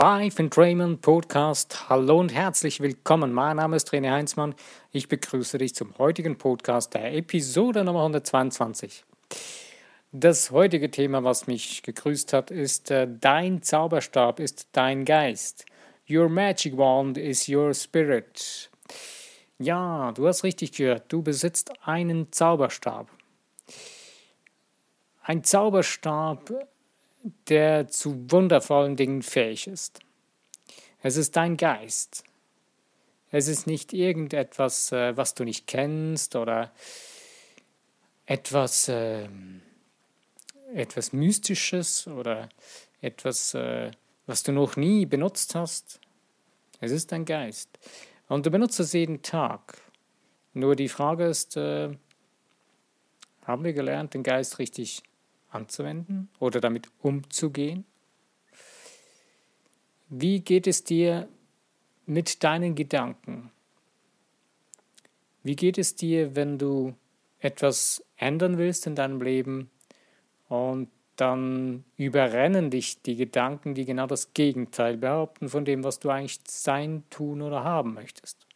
Live in Raymond Podcast. Hallo und herzlich willkommen. Mein Name ist René Heinzmann. Ich begrüße dich zum heutigen Podcast der Episode Nummer 122. Das heutige Thema, was mich gegrüßt hat, ist äh, Dein Zauberstab ist dein Geist. Your magic wand is your spirit. Ja, du hast richtig gehört. Du besitzt einen Zauberstab. Ein Zauberstab der zu wundervollen Dingen fähig ist. Es ist dein Geist. Es ist nicht irgendetwas, äh, was du nicht kennst oder etwas, äh, etwas Mystisches oder etwas, äh, was du noch nie benutzt hast. Es ist dein Geist. Und du benutzt es jeden Tag. Nur die Frage ist, äh, haben wir gelernt, den Geist richtig anzuwenden oder damit umzugehen? Wie geht es dir mit deinen Gedanken? Wie geht es dir, wenn du etwas ändern willst in deinem Leben und dann überrennen dich die Gedanken, die genau das Gegenteil behaupten von dem, was du eigentlich sein, tun oder haben möchtest?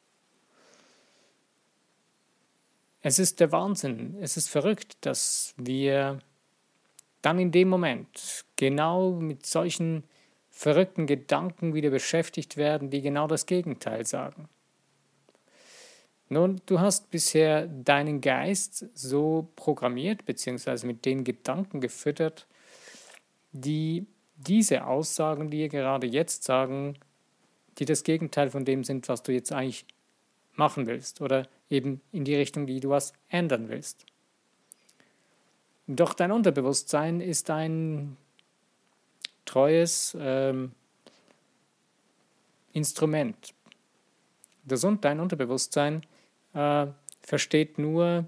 Es ist der Wahnsinn, es ist verrückt, dass wir dann in dem Moment genau mit solchen verrückten Gedanken wieder beschäftigt werden, die genau das Gegenteil sagen. Nun, du hast bisher deinen Geist so programmiert, beziehungsweise mit den Gedanken gefüttert, die diese Aussagen, die ihr gerade jetzt sagen, die das Gegenteil von dem sind, was du jetzt eigentlich machen willst oder eben in die Richtung, die du was ändern willst. Doch dein Unterbewusstsein ist ein treues ähm, Instrument. Das und dein Unterbewusstsein äh, versteht nur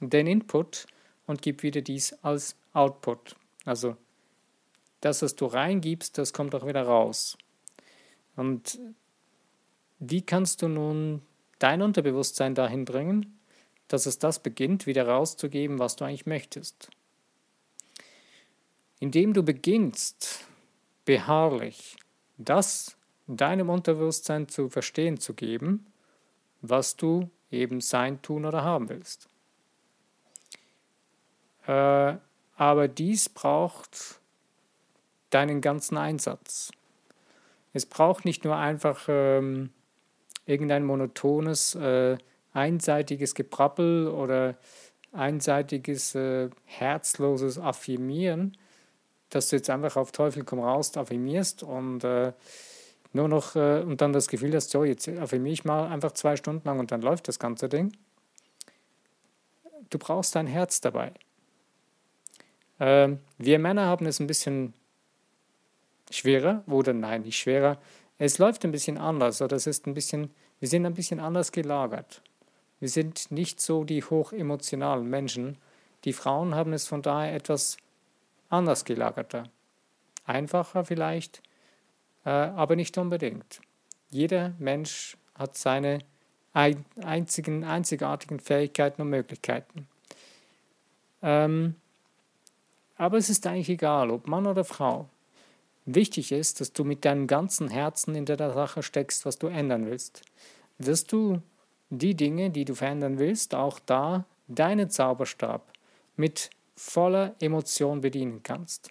den Input und gibt wieder dies als Output. Also das, was du reingibst, das kommt auch wieder raus. Und wie kannst du nun dein Unterbewusstsein dahin bringen, dass es das beginnt, wieder rauszugeben, was du eigentlich möchtest. Indem du beginnst, beharrlich das deinem Unterbewusstsein zu verstehen zu geben, was du eben sein, tun oder haben willst. Äh, aber dies braucht deinen ganzen Einsatz. Es braucht nicht nur einfach ähm, irgendein monotones äh, einseitiges Geprappel oder einseitiges, äh, herzloses Affirmieren, dass du jetzt einfach auf Teufel komm raus affirmierst und äh, nur noch äh, und dann das Gefühl hast, so, jetzt affirmiere ich mal einfach zwei Stunden lang und dann läuft das ganze Ding. Du brauchst dein Herz dabei. Ähm, wir Männer haben es ein bisschen schwerer, oder nein, nicht schwerer. Es läuft ein bisschen anders, oder es ist ein bisschen, wir sind ein bisschen anders gelagert. Wir sind nicht so die hochemotionalen Menschen. Die Frauen haben es von daher etwas anders gelagerter. Einfacher vielleicht, äh, aber nicht unbedingt. Jeder Mensch hat seine einzigen, einzigartigen Fähigkeiten und Möglichkeiten. Ähm, aber es ist eigentlich egal, ob Mann oder Frau. Wichtig ist, dass du mit deinem ganzen Herzen in der Sache steckst, was du ändern willst. Wirst du die Dinge, die du verändern willst, auch da deinen Zauberstab mit voller Emotion bedienen kannst.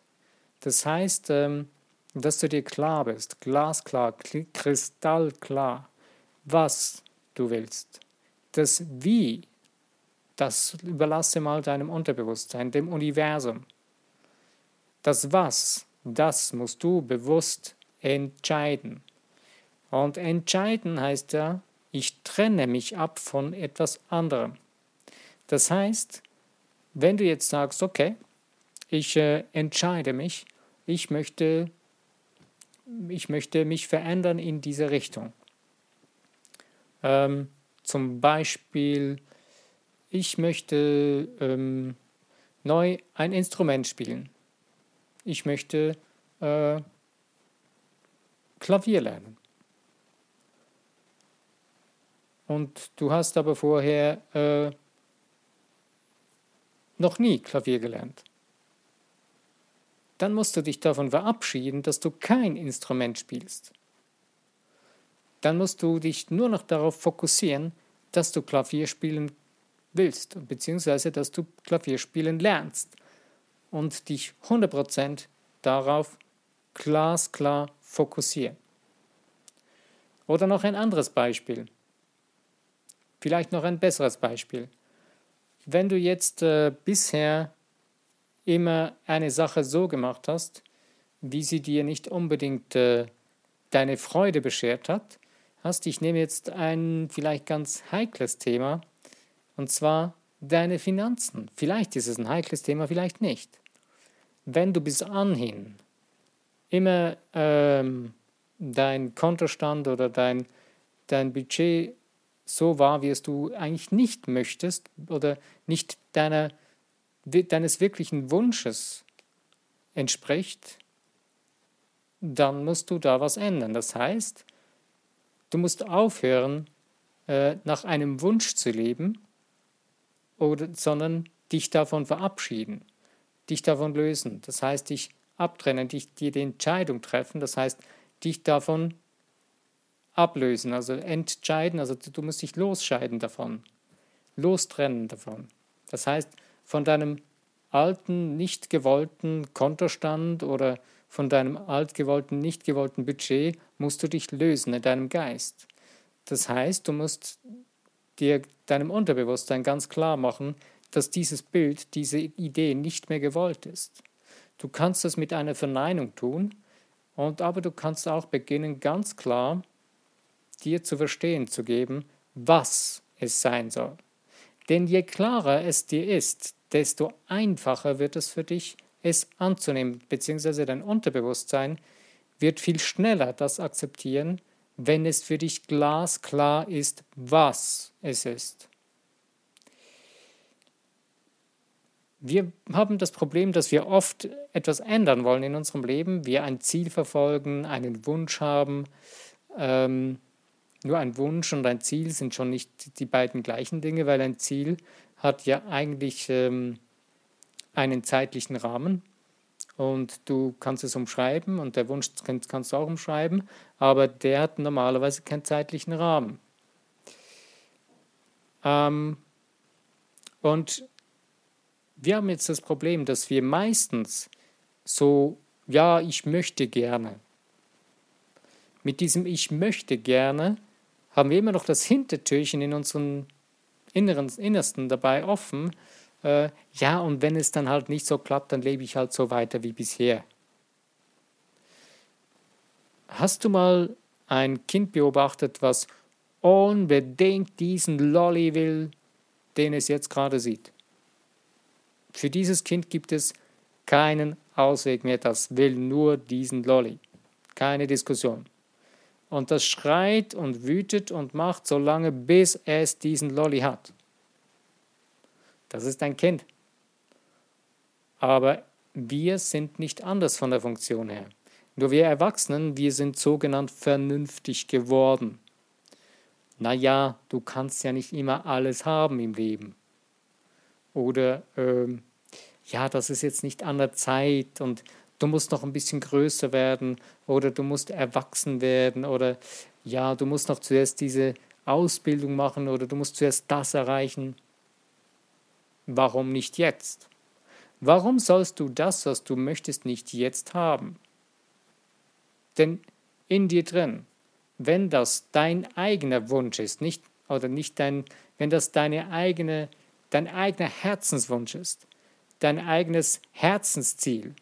Das heißt, ähm, dass du dir klar bist, glasklar, kristallklar, was du willst. Das Wie, das überlasse mal deinem Unterbewusstsein, dem Universum. Das Was, das musst du bewusst entscheiden. Und entscheiden heißt ja, ich trenne mich ab von etwas anderem. Das heißt, wenn du jetzt sagst, okay, ich äh, entscheide mich, ich möchte, ich möchte mich verändern in diese Richtung. Ähm, zum Beispiel, ich möchte ähm, neu ein Instrument spielen. Ich möchte äh, Klavier lernen. Und du hast aber vorher äh, noch nie Klavier gelernt. dann musst du dich davon verabschieden, dass du kein Instrument spielst. Dann musst du dich nur noch darauf fokussieren, dass du Klavier spielen willst, beziehungsweise dass du Klavier spielen lernst und dich 100% darauf glasklar fokussieren. Oder noch ein anderes Beispiel. Vielleicht noch ein besseres Beispiel. Wenn du jetzt äh, bisher immer eine Sache so gemacht hast, wie sie dir nicht unbedingt äh, deine Freude beschert hat, hast, ich nehme jetzt ein vielleicht ganz heikles Thema, und zwar deine Finanzen. Vielleicht ist es ein heikles Thema, vielleicht nicht. Wenn du bis anhin immer ähm, dein Kontostand oder dein, dein Budget so war, wie es du eigentlich nicht möchtest oder nicht deiner, deines wirklichen Wunsches entspricht, dann musst du da was ändern. Das heißt, du musst aufhören, äh, nach einem Wunsch zu leben, sondern dich davon verabschieden, dich davon lösen. Das heißt, dich abtrennen, dich, dir die Entscheidung treffen. Das heißt, dich davon ablösen, also entscheiden, also du musst dich losscheiden davon, lostrennen davon. Das heißt, von deinem alten, nicht gewollten Kontostand oder von deinem alt gewollten, nicht gewollten Budget musst du dich lösen in deinem Geist. Das heißt, du musst dir deinem Unterbewusstsein ganz klar machen, dass dieses Bild, diese Idee nicht mehr gewollt ist. Du kannst das mit einer Verneinung tun, und aber du kannst auch beginnen, ganz klar dir zu verstehen zu geben, was es sein soll. Denn je klarer es dir ist, desto einfacher wird es für dich, es anzunehmen, beziehungsweise dein Unterbewusstsein wird viel schneller das akzeptieren, wenn es für dich glasklar ist, was es ist. Wir haben das Problem, dass wir oft etwas ändern wollen in unserem Leben, wir ein Ziel verfolgen, einen Wunsch haben. Ähm, nur ein Wunsch und ein Ziel sind schon nicht die beiden gleichen Dinge, weil ein Ziel hat ja eigentlich ähm, einen zeitlichen Rahmen und du kannst es umschreiben und der Wunsch kannst du auch umschreiben, aber der hat normalerweise keinen zeitlichen Rahmen. Ähm, und wir haben jetzt das Problem, dass wir meistens so, ja, ich möchte gerne. Mit diesem Ich möchte gerne haben wir immer noch das Hintertürchen in unserem Inneren, Innersten dabei offen. Äh, ja, und wenn es dann halt nicht so klappt, dann lebe ich halt so weiter wie bisher. Hast du mal ein Kind beobachtet, was unbedingt diesen Lolly will, den es jetzt gerade sieht? Für dieses Kind gibt es keinen Ausweg mehr, das will nur diesen Lolly. Keine Diskussion. Und das schreit und wütet und macht so lange, bis es diesen Lolly hat. Das ist ein Kind. Aber wir sind nicht anders von der Funktion her. Nur wir Erwachsenen, wir sind sogenannt vernünftig geworden. Naja, du kannst ja nicht immer alles haben im Leben. Oder ähm, ja, das ist jetzt nicht an der Zeit und du musst noch ein bisschen größer werden oder du musst erwachsen werden oder ja, du musst noch zuerst diese Ausbildung machen oder du musst zuerst das erreichen. Warum nicht jetzt? Warum sollst du das, was du möchtest, nicht jetzt haben? Denn in dir drin, wenn das dein eigener Wunsch ist, nicht oder nicht dein, wenn das deine eigene, dein eigener Herzenswunsch ist, dein eigenes Herzensziel.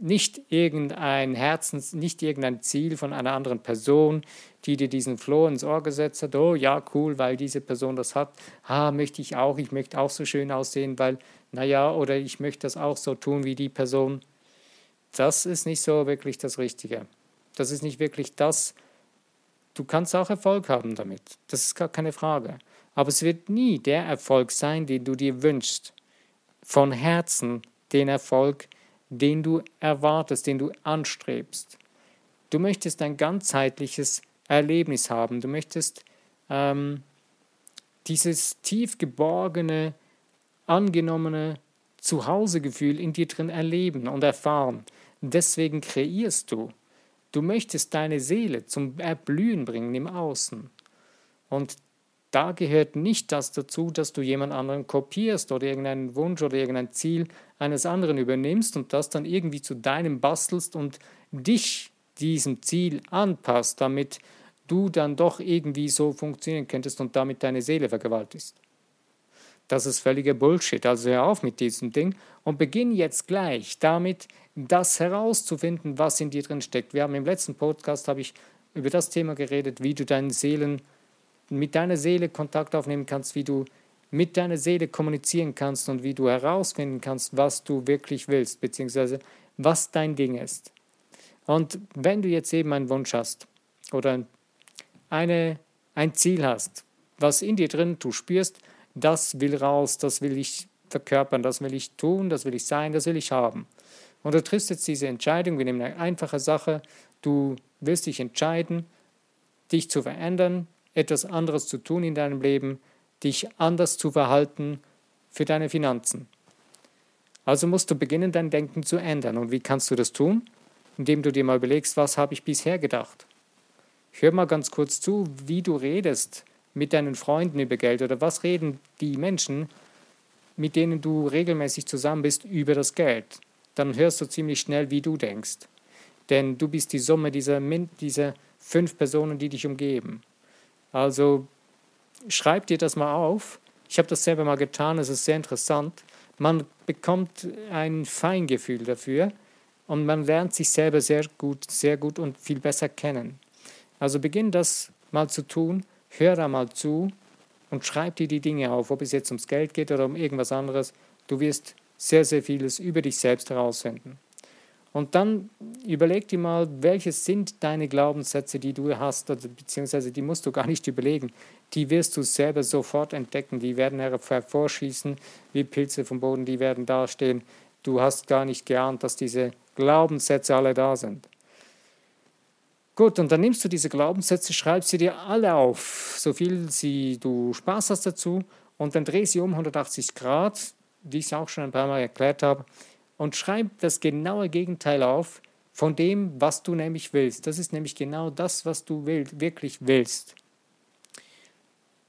Nicht irgendein Herzens, nicht irgendein Ziel von einer anderen Person, die dir diesen Floh ins Ohr gesetzt hat. Oh ja, cool, weil diese Person das hat. Ah, möchte ich auch. Ich möchte auch so schön aussehen, weil, naja, oder ich möchte das auch so tun wie die Person. Das ist nicht so wirklich das Richtige. Das ist nicht wirklich das. Du kannst auch Erfolg haben damit. Das ist gar keine Frage. Aber es wird nie der Erfolg sein, den du dir wünschst von Herzen den Erfolg, den du erwartest, den du anstrebst. Du möchtest ein ganzheitliches Erlebnis haben. Du möchtest ähm, dieses tief geborgene, angenommene Zuhausegefühl in dir drin erleben und erfahren. Deswegen kreierst du. Du möchtest deine Seele zum Erblühen bringen im Außen. Und da gehört nicht das dazu, dass du jemand anderen kopierst oder irgendeinen Wunsch oder irgendein Ziel eines anderen übernimmst und das dann irgendwie zu deinem bastelst und dich diesem Ziel anpasst, damit du dann doch irgendwie so funktionieren könntest und damit deine Seele vergewaltigst. Das ist völliger Bullshit. Also hör auf mit diesem Ding und beginn jetzt gleich damit, das herauszufinden, was in dir drin steckt. Wir haben im letzten Podcast habe ich über das Thema geredet, wie du deinen Seelen mit deiner Seele Kontakt aufnehmen kannst, wie du mit deiner Seele kommunizieren kannst und wie du herausfinden kannst, was du wirklich willst, beziehungsweise was dein Ding ist. Und wenn du jetzt eben einen Wunsch hast oder eine, ein Ziel hast, was in dir drin du spürst, das will raus, das will ich verkörpern, das will ich tun, das will ich sein, das will ich haben. Und du triffst jetzt diese Entscheidung, wir nehmen eine einfache Sache, du willst dich entscheiden, dich zu verändern, etwas anderes zu tun in deinem Leben, dich anders zu verhalten für deine Finanzen. Also musst du beginnen, dein Denken zu ändern. Und wie kannst du das tun? Indem du dir mal überlegst, was habe ich bisher gedacht? Hör mal ganz kurz zu, wie du redest mit deinen Freunden über Geld oder was reden die Menschen, mit denen du regelmäßig zusammen bist, über das Geld. Dann hörst du ziemlich schnell, wie du denkst. Denn du bist die Summe dieser, dieser fünf Personen, die dich umgeben. Also schreib dir das mal auf. Ich habe das selber mal getan, es ist sehr interessant. Man bekommt ein Feingefühl dafür und man lernt sich selber sehr gut, sehr gut und viel besser kennen. Also beginn das mal zu tun, hör da mal zu und schreib dir die Dinge auf, ob es jetzt ums Geld geht oder um irgendwas anderes. Du wirst sehr, sehr vieles über dich selbst herausfinden. Und dann überleg dir mal, welche sind deine Glaubenssätze, die du hast, oder, beziehungsweise die musst du gar nicht überlegen. Die wirst du selber sofort entdecken. Die werden hervorschießen wie Pilze vom Boden, die werden dastehen. Du hast gar nicht geahnt, dass diese Glaubenssätze alle da sind. Gut, und dann nimmst du diese Glaubenssätze, schreibst sie dir alle auf, so viel sie, du Spaß hast dazu, und dann dreh sie um 180 Grad, wie ich es auch schon ein paar Mal erklärt habe, und schreib das genaue Gegenteil auf von dem, was du nämlich willst. Das ist nämlich genau das, was du willst, wirklich willst.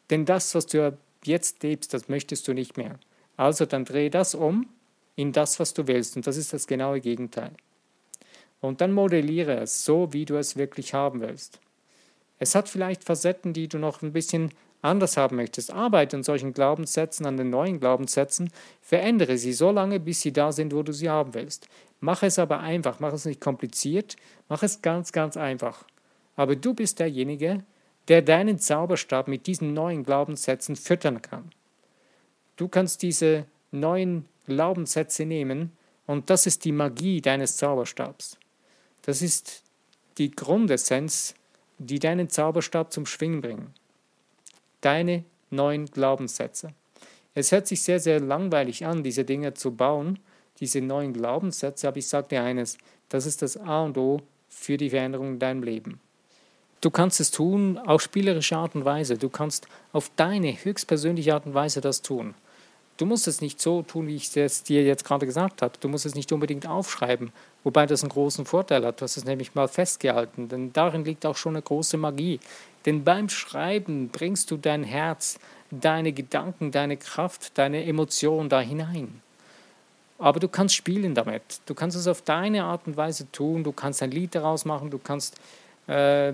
Denn das, was du jetzt lebst, das möchtest du nicht mehr. Also dann dreh das um in das, was du willst. Und das ist das genaue Gegenteil. Und dann modelliere es so, wie du es wirklich haben willst. Es hat vielleicht Facetten, die du noch ein bisschen anders haben möchtest, arbeite an solchen Glaubenssätzen, an den neuen Glaubenssätzen, verändere sie so lange, bis sie da sind, wo du sie haben willst. Mach es aber einfach, mach es nicht kompliziert, mach es ganz, ganz einfach. Aber du bist derjenige, der deinen Zauberstab mit diesen neuen Glaubenssätzen füttern kann. Du kannst diese neuen Glaubenssätze nehmen und das ist die Magie deines Zauberstabs. Das ist die Grundessenz, die deinen Zauberstab zum Schwingen bringen deine neuen Glaubenssätze. Es hört sich sehr, sehr langweilig an, diese Dinge zu bauen, diese neuen Glaubenssätze, aber ich sage dir eines, das ist das A und O für die Veränderung in deinem Leben. Du kannst es tun auf spielerische Art und Weise. Du kannst auf deine höchstpersönliche Art und Weise das tun. Du musst es nicht so tun, wie ich es dir jetzt gerade gesagt habe. Du musst es nicht unbedingt aufschreiben, wobei das einen großen Vorteil hat. Du hast es nämlich mal festgehalten, denn darin liegt auch schon eine große Magie. Denn beim Schreiben bringst du dein Herz, deine Gedanken, deine Kraft, deine Emotionen da hinein. Aber du kannst spielen damit. Du kannst es auf deine Art und Weise tun. Du kannst ein Lied daraus machen. Du kannst, äh,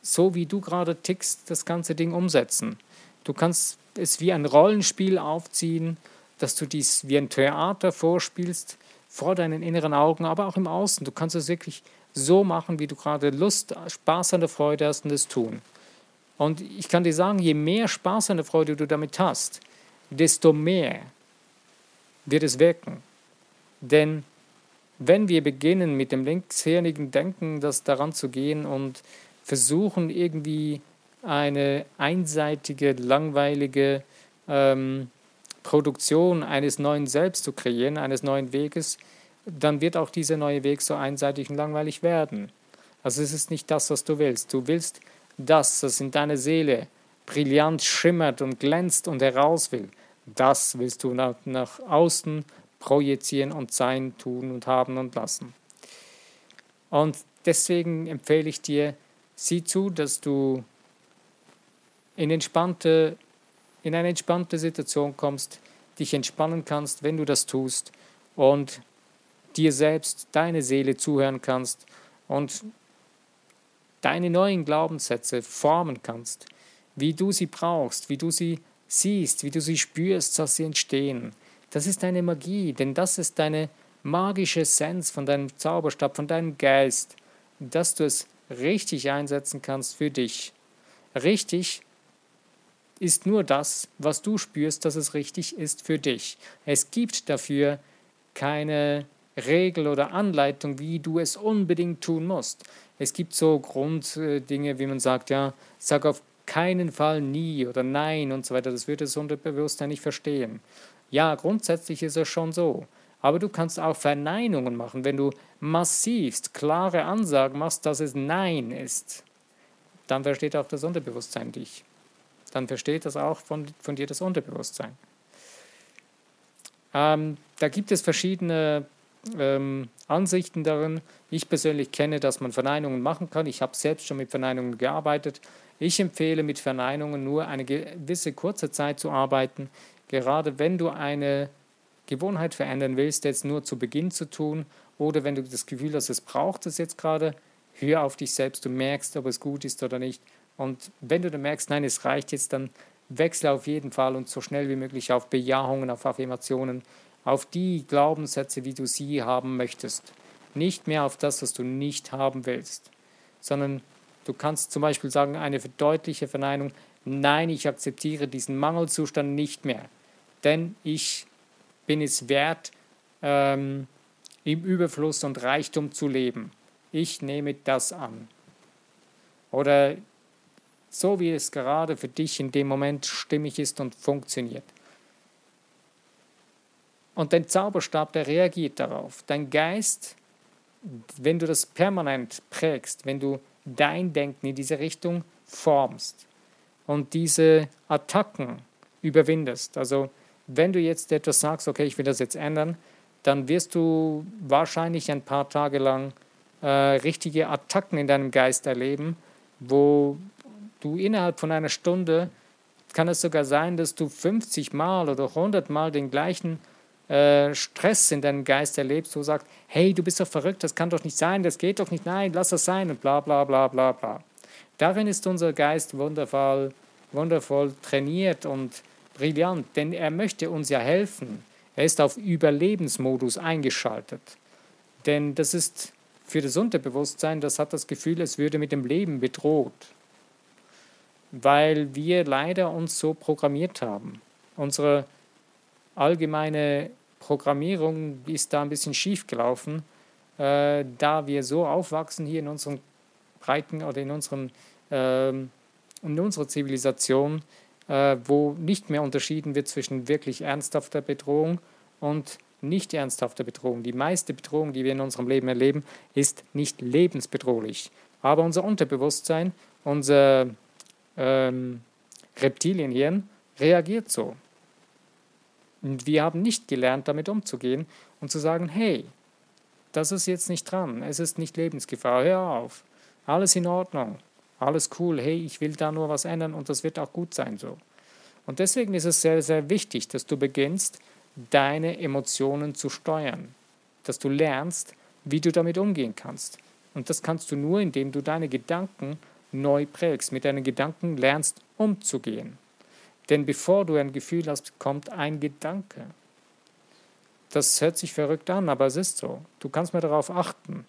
so wie du gerade tickst, das ganze Ding umsetzen. Du kannst es wie ein Rollenspiel aufziehen, dass du dies wie ein Theater vorspielst, vor deinen inneren Augen, aber auch im Außen. Du kannst es wirklich so machen, wie du gerade Lust, Spaß an der Freude hast und es tun. Und ich kann dir sagen, je mehr Spaß und Freude du damit hast, desto mehr wird es wirken. Denn wenn wir beginnen mit dem linkshirnigen Denken, das daran zu gehen und versuchen irgendwie eine einseitige, langweilige ähm, Produktion eines neuen Selbst zu kreieren, eines neuen Weges, dann wird auch dieser neue Weg so einseitig und langweilig werden. Also es ist nicht das, was du willst. Du willst das, was in deiner Seele brillant schimmert und glänzt und heraus will, das willst du nach, nach außen projizieren und sein, tun und haben und lassen. Und deswegen empfehle ich dir, sieh zu, dass du in, entspannte, in eine entspannte Situation kommst, dich entspannen kannst, wenn du das tust und dir selbst, deine Seele zuhören kannst und deine neuen Glaubenssätze formen kannst, wie du sie brauchst, wie du sie siehst, wie du sie spürst, dass sie entstehen. Das ist deine Magie, denn das ist deine magische Essenz von deinem Zauberstab, von deinem Geist, dass du es richtig einsetzen kannst für dich. Richtig ist nur das, was du spürst, dass es richtig ist für dich. Es gibt dafür keine Regel oder Anleitung, wie du es unbedingt tun musst. Es gibt so Grunddinge, wie man sagt, ja, sag auf keinen Fall nie oder nein und so weiter. Das würde das Unterbewusstsein nicht verstehen. Ja, grundsätzlich ist es schon so. Aber du kannst auch Verneinungen machen, wenn du massivst klare Ansagen machst, dass es Nein ist. Dann versteht auch das Unterbewusstsein dich. Dann versteht das auch von, von dir das Unterbewusstsein. Ähm, da gibt es verschiedene ähm, Ansichten darin. Ich persönlich kenne, dass man Verneinungen machen kann. Ich habe selbst schon mit Verneinungen gearbeitet. Ich empfehle mit Verneinungen nur eine gewisse kurze Zeit zu arbeiten, gerade wenn du eine Gewohnheit verändern willst, jetzt nur zu Beginn zu tun oder wenn du das Gefühl hast, es braucht es jetzt gerade, hör auf dich selbst, du merkst, ob es gut ist oder nicht. Und wenn du dann merkst, nein, es reicht jetzt, dann wechsle auf jeden Fall und so schnell wie möglich auf Bejahungen, auf Affirmationen auf die Glaubenssätze, wie du sie haben möchtest. Nicht mehr auf das, was du nicht haben willst, sondern du kannst zum Beispiel sagen, eine deutliche Verneinung, nein, ich akzeptiere diesen Mangelzustand nicht mehr, denn ich bin es wert, ähm, im Überfluss und Reichtum zu leben. Ich nehme das an. Oder so wie es gerade für dich in dem Moment stimmig ist und funktioniert. Und dein Zauberstab, der reagiert darauf. Dein Geist, wenn du das permanent prägst, wenn du dein Denken in diese Richtung formst und diese Attacken überwindest, also wenn du jetzt etwas sagst, okay, ich will das jetzt ändern, dann wirst du wahrscheinlich ein paar Tage lang äh, richtige Attacken in deinem Geist erleben, wo du innerhalb von einer Stunde kann es sogar sein, dass du 50 Mal oder 100 Mal den gleichen äh, Stress in deinem Geist erlebst, wo du sagst, hey, du bist doch verrückt, das kann doch nicht sein, das geht doch nicht, nein, lass das sein und bla bla bla bla bla. Darin ist unser Geist wundervoll, wundervoll trainiert und brillant, denn er möchte uns ja helfen. Er ist auf Überlebensmodus eingeschaltet. Denn das ist für das Unterbewusstsein, das hat das Gefühl, es würde mit dem Leben bedroht. Weil wir leider uns so programmiert haben. Unsere allgemeine Programmierung ist da ein bisschen schief gelaufen, äh, da wir so aufwachsen hier in unseren Breiten oder in, unseren, äh, in unserer Zivilisation, äh, wo nicht mehr unterschieden wird zwischen wirklich ernsthafter Bedrohung und nicht ernsthafter Bedrohung. Die meiste Bedrohung, die wir in unserem Leben erleben, ist nicht lebensbedrohlich. Aber unser Unterbewusstsein, unser ähm, Reptilienhirn reagiert so. Und wir haben nicht gelernt, damit umzugehen und zu sagen, hey, das ist jetzt nicht dran, es ist nicht Lebensgefahr, hör auf, alles in Ordnung, alles cool, hey, ich will da nur was ändern und das wird auch gut sein so. Und deswegen ist es sehr, sehr wichtig, dass du beginnst, deine Emotionen zu steuern, dass du lernst, wie du damit umgehen kannst. Und das kannst du nur, indem du deine Gedanken neu prägst, mit deinen Gedanken lernst umzugehen. Denn bevor du ein Gefühl hast, kommt ein Gedanke. Das hört sich verrückt an, aber es ist so. Du kannst mal darauf achten.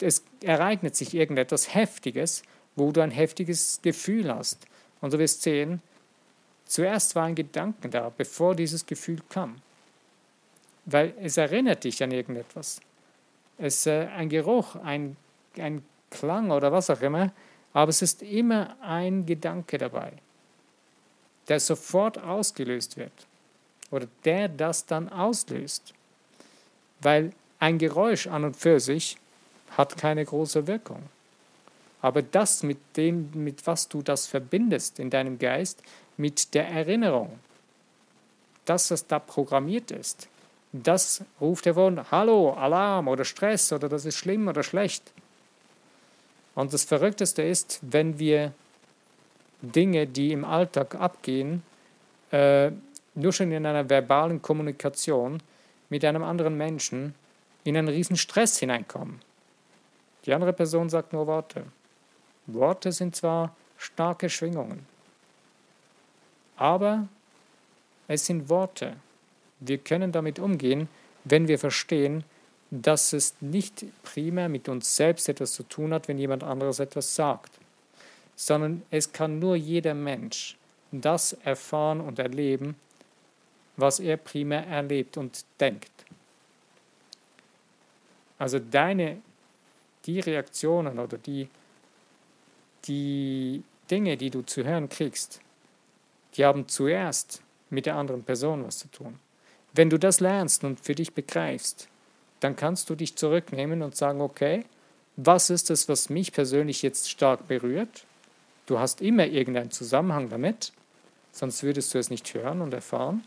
Es ereignet sich irgendetwas Heftiges, wo du ein heftiges Gefühl hast. Und du wirst sehen, zuerst war ein Gedanke da, bevor dieses Gefühl kam. Weil es erinnert dich an irgendetwas. Es ist äh, ein Geruch, ein, ein Klang oder was auch immer, aber es ist immer ein Gedanke dabei der sofort ausgelöst wird oder der das dann auslöst. Weil ein Geräusch an und für sich hat keine große Wirkung. Aber das mit dem, mit was du das verbindest in deinem Geist, mit der Erinnerung, das, was da programmiert ist, das ruft hervor, hallo, Alarm oder Stress oder das ist schlimm oder schlecht. Und das Verrückteste ist, wenn wir Dinge, die im Alltag abgehen, äh, nur schon in einer verbalen Kommunikation mit einem anderen Menschen in einen riesen Stress hineinkommen. Die andere Person sagt nur Worte. Worte sind zwar starke Schwingungen, aber es sind Worte. Wir können damit umgehen, wenn wir verstehen, dass es nicht primär mit uns selbst etwas zu tun hat, wenn jemand anderes etwas sagt, sondern es kann nur jeder Mensch das erfahren und erleben, was er primär erlebt und denkt. Also deine, die Reaktionen oder die, die Dinge, die du zu hören kriegst, die haben zuerst mit der anderen Person was zu tun. Wenn du das lernst und für dich begreifst, dann kannst du dich zurücknehmen und sagen, okay, was ist es, was mich persönlich jetzt stark berührt? Du hast immer irgendeinen Zusammenhang damit, sonst würdest du es nicht hören und erfahren.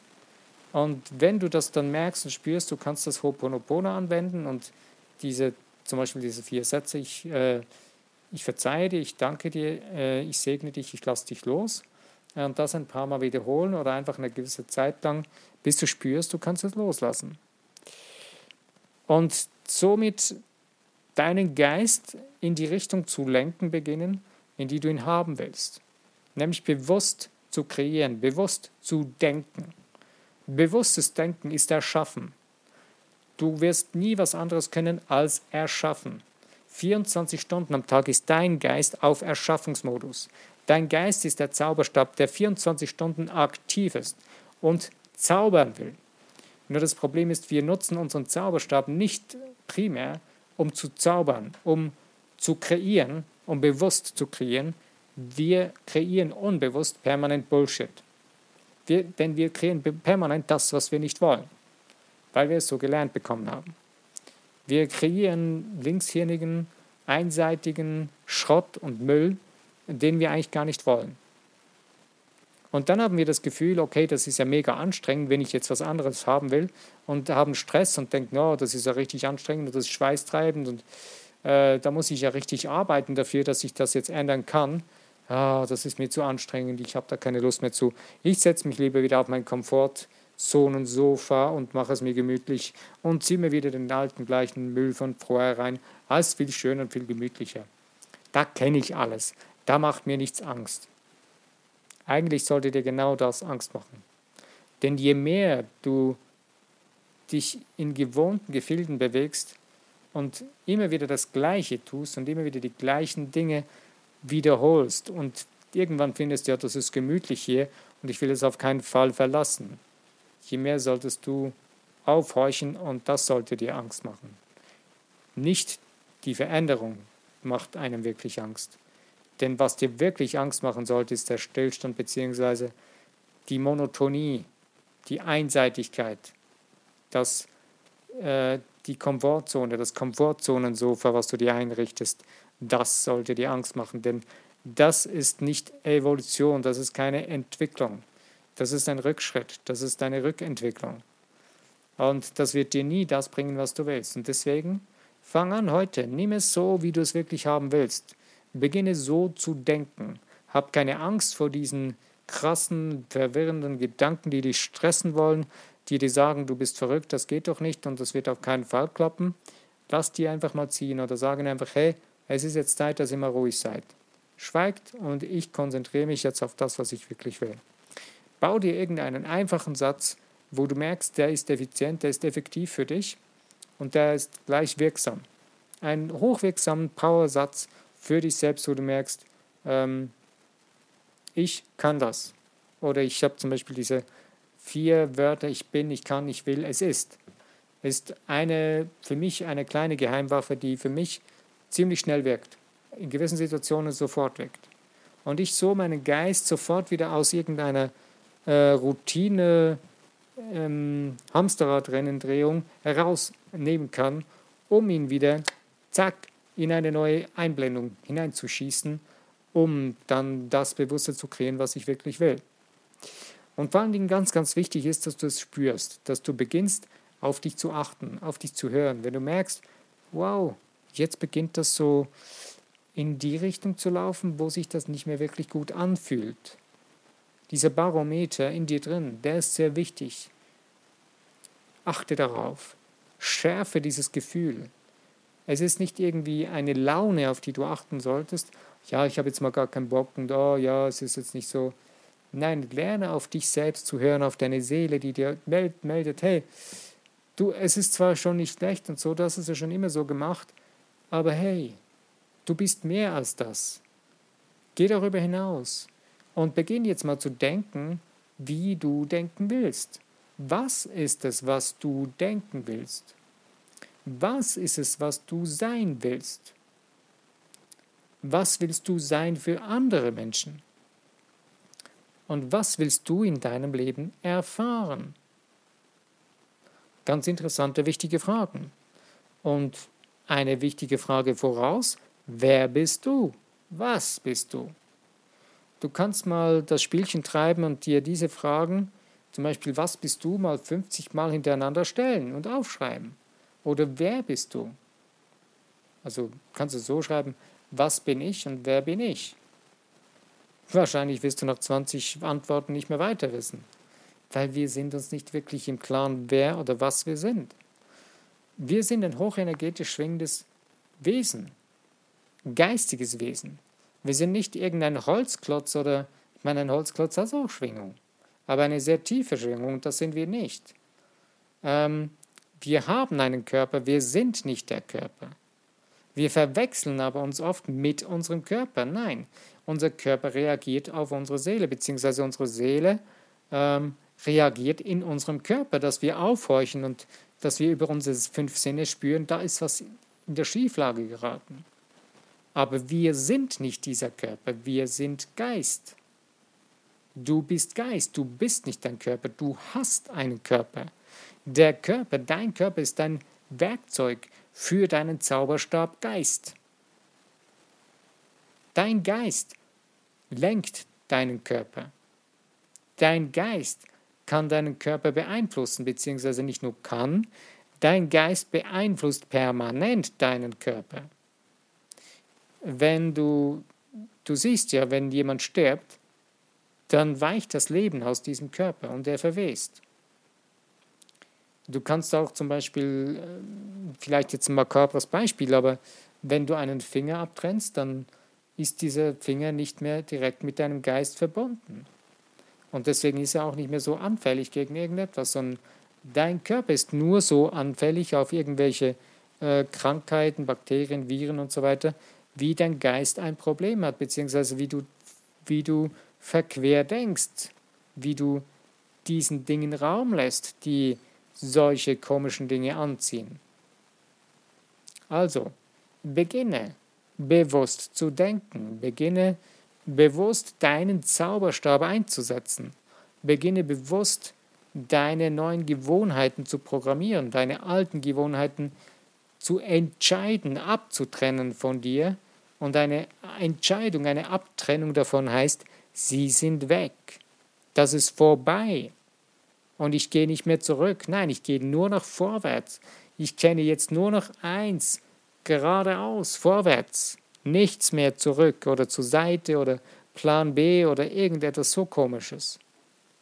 Und wenn du das dann merkst und spürst, du kannst das Ho'oponopono anwenden und diese, zum Beispiel diese vier Sätze, ich, äh, ich verzeihe dir, ich danke dir, äh, ich segne dich, ich lasse dich los. Und das ein paar Mal wiederholen oder einfach eine gewisse Zeit lang, bis du spürst, du kannst es loslassen. Und somit deinen Geist in die Richtung zu lenken beginnen, in die du ihn haben willst. Nämlich bewusst zu kreieren, bewusst zu denken. Bewusstes Denken ist Erschaffen. Du wirst nie was anderes können als erschaffen. 24 Stunden am Tag ist dein Geist auf Erschaffungsmodus. Dein Geist ist der Zauberstab, der 24 Stunden aktiv ist und zaubern will. Nur das Problem ist, wir nutzen unseren Zauberstab nicht primär, um zu zaubern, um zu kreieren, um bewusst zu kreieren. Wir kreieren unbewusst permanent Bullshit. Wir, denn wir kreieren permanent das, was wir nicht wollen, weil wir es so gelernt bekommen haben. Wir kreieren linkshirnigen, einseitigen Schrott und Müll, den wir eigentlich gar nicht wollen. Und dann haben wir das Gefühl, okay, das ist ja mega anstrengend, wenn ich jetzt was anderes haben will und haben Stress und denken, oh, das ist ja richtig anstrengend und das ist schweißtreibend und äh, da muss ich ja richtig arbeiten dafür, dass ich das jetzt ändern kann ah, das ist mir zu anstrengend, ich habe da keine Lust mehr zu. Ich setze mich lieber wieder auf mein Komfortzonensofa und mache es mir gemütlich und ziehe mir wieder den alten gleichen Müll von vorher rein. Alles viel schöner und viel gemütlicher. Da kenne ich alles. Da macht mir nichts Angst. Eigentlich sollte dir genau das Angst machen. Denn je mehr du dich in gewohnten Gefilden bewegst und immer wieder das Gleiche tust und immer wieder die gleichen Dinge wiederholst und irgendwann findest du, ja, das ist gemütlich hier und ich will es auf keinen Fall verlassen. Je mehr solltest du aufhorchen und das sollte dir Angst machen. Nicht die Veränderung macht einem wirklich Angst. Denn was dir wirklich Angst machen sollte, ist der Stillstand bzw. die Monotonie, die Einseitigkeit, das, äh, die Komfortzone, das Komfortzonensofa, was du dir einrichtest, das sollte dir Angst machen, denn das ist nicht Evolution, das ist keine Entwicklung. Das ist ein Rückschritt, das ist eine Rückentwicklung. Und das wird dir nie das bringen, was du willst. Und deswegen fang an heute, nimm es so, wie du es wirklich haben willst. Beginne so zu denken. Hab keine Angst vor diesen krassen, verwirrenden Gedanken, die dich stressen wollen, die dir sagen, du bist verrückt, das geht doch nicht und das wird auf keinen Fall klappen. Lass die einfach mal ziehen oder sagen einfach, hey, es ist jetzt Zeit, dass ihr mal ruhig seid. Schweigt und ich konzentriere mich jetzt auf das, was ich wirklich will. Bau dir irgendeinen einfachen Satz, wo du merkst, der ist effizient, der ist effektiv für dich und der ist gleich wirksam. Einen hochwirksamen Power-Satz für dich selbst, wo du merkst, ähm, ich kann das. Oder ich habe zum Beispiel diese vier Wörter, ich bin, ich kann, ich will, es ist. Ist eine, für mich eine kleine Geheimwaffe, die für mich ziemlich schnell wirkt, in gewissen Situationen sofort wirkt. Und ich so meinen Geist sofort wieder aus irgendeiner äh, Routine, ähm, Hamsterradrennendrehung herausnehmen kann, um ihn wieder, zack, in eine neue Einblendung hineinzuschießen, um dann das Bewusste zu kreieren, was ich wirklich will. Und vor allen Dingen ganz, ganz wichtig ist, dass du es spürst, dass du beginnst, auf dich zu achten, auf dich zu hören. Wenn du merkst, wow, jetzt beginnt das so in die Richtung zu laufen, wo sich das nicht mehr wirklich gut anfühlt. Dieser Barometer in dir drin, der ist sehr wichtig. Achte darauf. Schärfe dieses Gefühl. Es ist nicht irgendwie eine Laune, auf die du achten solltest. Ja, ich habe jetzt mal gar keinen Bock und oh ja, es ist jetzt nicht so. Nein, lerne auf dich selbst zu hören, auf deine Seele, die dir meldet, hey, du, es ist zwar schon nicht schlecht und so, das ist ja schon immer so gemacht, aber hey, du bist mehr als das. Geh darüber hinaus und beginn jetzt mal zu denken, wie du denken willst. Was ist es, was du denken willst? Was ist es, was du sein willst? Was willst du sein für andere Menschen? Und was willst du in deinem Leben erfahren? Ganz interessante, wichtige Fragen. Und eine wichtige Frage voraus, wer bist du? Was bist du? Du kannst mal das Spielchen treiben und dir diese Fragen, zum Beispiel, was bist du, mal 50 Mal hintereinander stellen und aufschreiben. Oder wer bist du? Also kannst du so schreiben, was bin ich und wer bin ich? Wahrscheinlich wirst du nach 20 Antworten nicht mehr weiter wissen, weil wir sind uns nicht wirklich im Klaren, wer oder was wir sind. Wir sind ein hochenergetisch schwingendes Wesen, geistiges Wesen. Wir sind nicht irgendein Holzklotz oder, ich meine, ein Holzklotz hat auch Schwingung, aber eine sehr tiefe Schwingung, das sind wir nicht. Ähm, wir haben einen Körper, wir sind nicht der Körper. Wir verwechseln aber uns oft mit unserem Körper. Nein, unser Körper reagiert auf unsere Seele, beziehungsweise unsere Seele ähm, reagiert in unserem Körper, dass wir aufhorchen und dass wir über unsere fünf Sinne spüren, da ist was in der Schieflage geraten. Aber wir sind nicht dieser Körper, wir sind Geist. Du bist Geist, du bist nicht dein Körper, du hast einen Körper. Der Körper, dein Körper ist dein Werkzeug für deinen Zauberstab Geist. Dein Geist lenkt deinen Körper. Dein Geist kann deinen Körper beeinflussen, beziehungsweise nicht nur kann, dein Geist beeinflusst permanent deinen Körper. Wenn du, du siehst ja, wenn jemand stirbt, dann weicht das Leben aus diesem Körper und er verwest. Du kannst auch zum Beispiel, äh, vielleicht jetzt ein makabres Beispiel, aber wenn du einen Finger abtrennst, dann ist dieser Finger nicht mehr direkt mit deinem Geist verbunden. Und deswegen ist er auch nicht mehr so anfällig gegen irgendetwas, sondern dein Körper ist nur so anfällig auf irgendwelche äh, Krankheiten, Bakterien, Viren und so weiter, wie dein Geist ein Problem hat, beziehungsweise wie du, wie du verquer denkst, wie du diesen Dingen Raum lässt, die solche komischen Dinge anziehen. Also, beginne bewusst zu denken, beginne bewusst deinen Zauberstab einzusetzen, beginne bewusst deine neuen Gewohnheiten zu programmieren, deine alten Gewohnheiten zu entscheiden, abzutrennen von dir. Und eine Entscheidung, eine Abtrennung davon heißt, sie sind weg. Das ist vorbei und ich gehe nicht mehr zurück. Nein, ich gehe nur noch vorwärts. Ich kenne jetzt nur noch eins, geradeaus, vorwärts. Nichts mehr zurück oder zur Seite oder Plan B oder irgendetwas so komisches.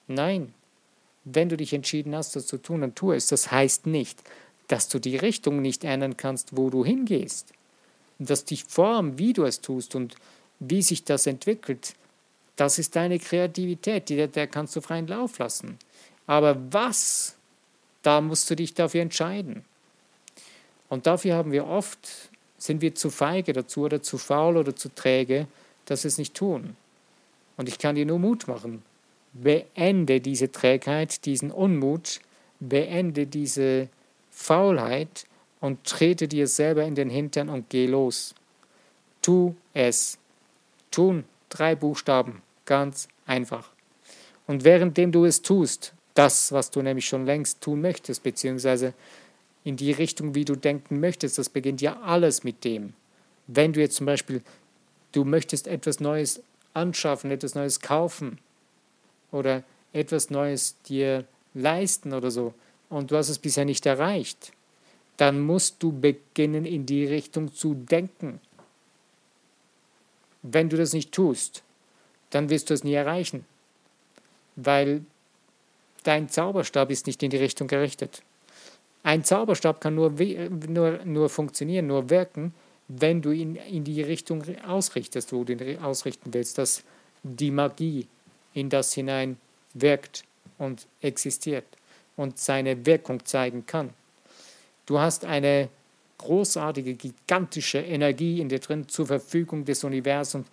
Nein, wenn du dich entschieden hast, das zu tun, dann tu es. Das heißt nicht, dass du die Richtung nicht ändern kannst, wo du hingehst. Dass die Form, wie du es tust und wie sich das entwickelt, das ist deine Kreativität, die, der kannst du freien Lauf lassen. Aber was, da musst du dich dafür entscheiden. Und dafür haben wir oft, sind wir zu feige dazu oder zu faul oder zu träge, dass wir es nicht tun. Und ich kann dir nur Mut machen. Beende diese Trägheit, diesen Unmut, beende diese Faulheit und trete dir selber in den Hintern und geh los. Tu es. Tun, drei Buchstaben, ganz einfach. Und währenddem du es tust, das, was du nämlich schon längst tun möchtest, beziehungsweise in die Richtung, wie du denken möchtest. Das beginnt ja alles mit dem. Wenn du jetzt zum Beispiel, du möchtest etwas Neues anschaffen, etwas Neues kaufen oder etwas Neues dir leisten oder so, und du hast es bisher nicht erreicht, dann musst du beginnen, in die Richtung zu denken. Wenn du das nicht tust, dann wirst du es nie erreichen, weil dein Zauberstab ist nicht in die Richtung gerichtet. Ein Zauberstab kann nur, nur, nur funktionieren, nur wirken, wenn du ihn in die Richtung ausrichtest, wo du ihn ausrichten willst, dass die Magie in das hinein wirkt und existiert und seine Wirkung zeigen kann. Du hast eine großartige, gigantische Energie in dir drin zur Verfügung des Universums,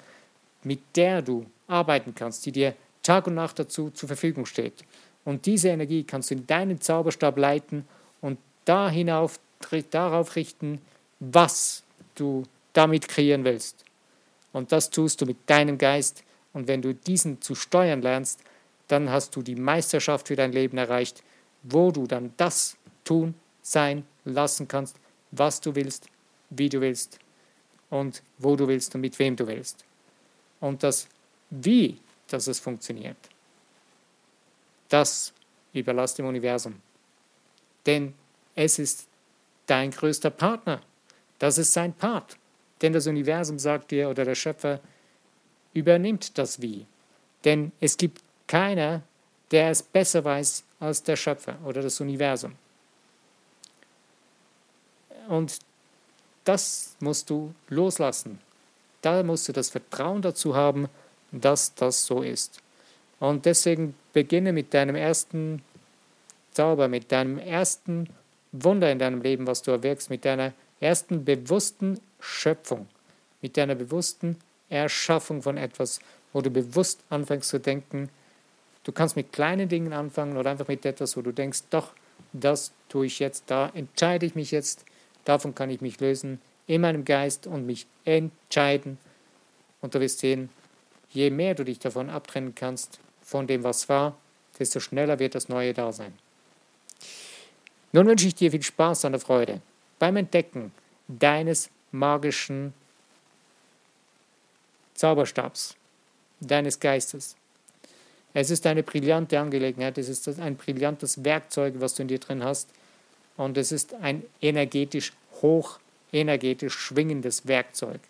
mit der du arbeiten kannst, die dir Tag und Nacht dazu zur Verfügung steht. Und diese Energie kannst du in deinen Zauberstab leiten und da darauf richten, was du damit kreieren willst. Und das tust du mit deinem Geist. Und wenn du diesen zu steuern lernst, dann hast du die Meisterschaft für dein Leben erreicht, wo du dann das tun, sein, lassen kannst, was du willst, wie du willst und wo du willst und mit wem du willst. Und das Wie, dass es funktioniert, das überlass dem Universum. Denn es ist dein größter Partner. Das ist sein Part. Denn das Universum sagt dir oder der Schöpfer übernimmt das Wie. Denn es gibt keiner, der es besser weiß als der Schöpfer oder das Universum. Und das musst du loslassen. Da musst du das Vertrauen dazu haben, dass das so ist. Und deswegen beginne mit deinem ersten Zauber, mit deinem ersten Wunder in deinem Leben, was du erwirkst, mit deiner ersten bewussten Schöpfung, mit deiner bewussten Erschaffung von etwas, wo du bewusst anfängst zu denken. Du kannst mit kleinen Dingen anfangen oder einfach mit etwas, wo du denkst, doch, das tue ich jetzt, da entscheide ich mich jetzt, davon kann ich mich lösen in meinem Geist und mich entscheiden. Und du wirst sehen, je mehr du dich davon abtrennen kannst, von dem, was war, desto schneller wird das Neue da sein. Nun wünsche ich dir viel Spaß und Freude beim Entdecken deines magischen Zauberstabs, deines Geistes. Es ist eine brillante Angelegenheit, es ist ein brillantes Werkzeug, was du in dir drin hast und es ist ein energetisch hochenergetisch schwingendes Werkzeug.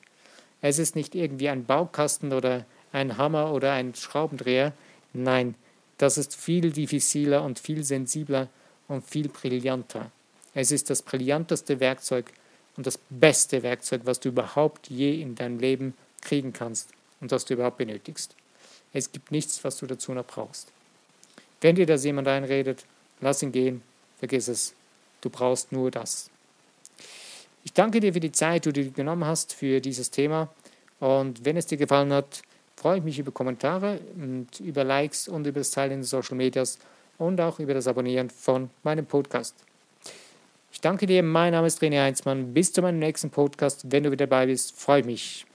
Es ist nicht irgendwie ein Baukasten oder ein Hammer oder ein Schraubendreher, nein, das ist viel diffiziler und viel sensibler und viel brillanter. Es ist das brillanteste Werkzeug und das beste Werkzeug, was du überhaupt je in deinem Leben kriegen kannst und das du überhaupt benötigst. Es gibt nichts, was du dazu noch brauchst. Wenn dir das jemand einredet, lass ihn gehen, vergiss es. Du brauchst nur das. Ich danke dir für die Zeit, die du genommen hast für dieses Thema. Und wenn es dir gefallen hat, freue ich mich über Kommentare und über Likes und über das Teilen in Social Medias und auch über das Abonnieren von meinem Podcast. Ich danke dir, mein Name ist René Heinzmann. Bis zu meinem nächsten Podcast. Wenn du wieder dabei bist, freue ich mich.